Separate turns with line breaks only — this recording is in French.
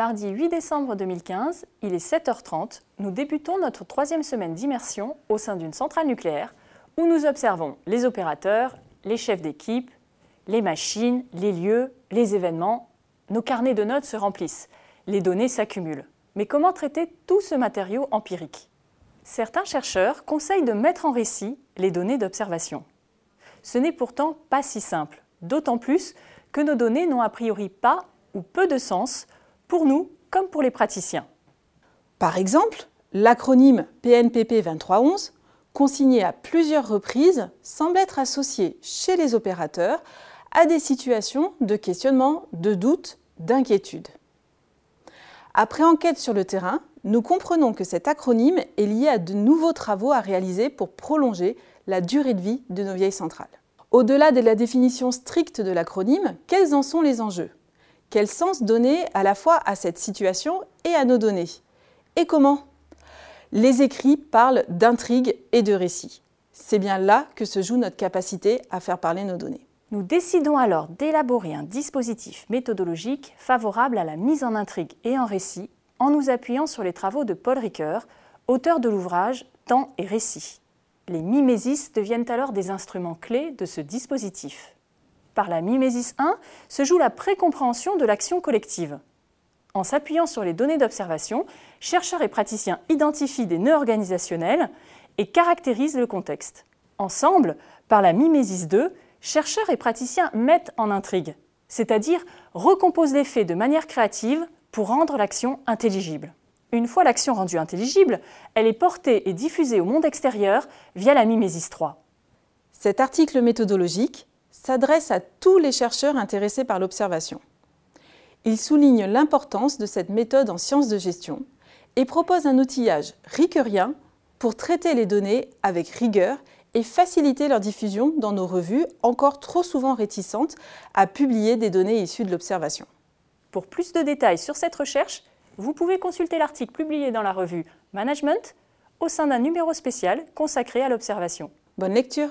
Mardi 8 décembre 2015, il est 7h30, nous débutons notre troisième semaine d'immersion au sein d'une centrale nucléaire où nous observons les opérateurs, les chefs d'équipe, les machines, les lieux, les événements. Nos carnets de notes se remplissent, les données s'accumulent. Mais comment traiter tout ce matériau empirique? Certains chercheurs conseillent de mettre en récit les données d'observation. Ce n'est pourtant pas si simple, d'autant plus que nos données n'ont a priori pas ou peu de sens pour nous comme pour les praticiens.
Par exemple, l'acronyme PNPP 2311, consigné à plusieurs reprises, semble être associé chez les opérateurs à des situations de questionnement, de doute, d'inquiétude. Après enquête sur le terrain, nous comprenons que cet acronyme est lié à de nouveaux travaux à réaliser pour prolonger la durée de vie de nos vieilles centrales. Au-delà de la définition stricte de l'acronyme, quels en sont les enjeux? Quel sens donner à la fois à cette situation et à nos données Et comment Les écrits parlent d'intrigue et de récits. C'est bien là que se joue notre capacité à faire parler nos données.
Nous décidons alors d'élaborer un dispositif méthodologique favorable à la mise en intrigue et en récit en nous appuyant sur les travaux de Paul Ricoeur, auteur de l'ouvrage Temps et récit. Les mimésis deviennent alors des instruments clés de ce dispositif. Par la mimésis 1 se joue la précompréhension de l'action collective. En s'appuyant sur les données d'observation, chercheurs et praticiens identifient des nœuds organisationnels et caractérisent le contexte. Ensemble, par la mimésis 2, chercheurs et praticiens mettent en intrigue, c'est-à-dire recomposent les faits de manière créative pour rendre l'action intelligible. Une fois l'action rendue intelligible, elle est portée et diffusée au monde extérieur via la mimésis 3.
Cet article méthodologique s'adresse à tous les chercheurs intéressés par l'observation. Il souligne l'importance de cette méthode en sciences de gestion et propose un outillage ricoeurien pour traiter les données avec rigueur et faciliter leur diffusion dans nos revues encore trop souvent réticentes à publier des données issues de l'observation.
Pour plus de détails sur cette recherche, vous pouvez consulter l'article publié dans la revue Management au sein d'un numéro spécial consacré à l'observation.
Bonne lecture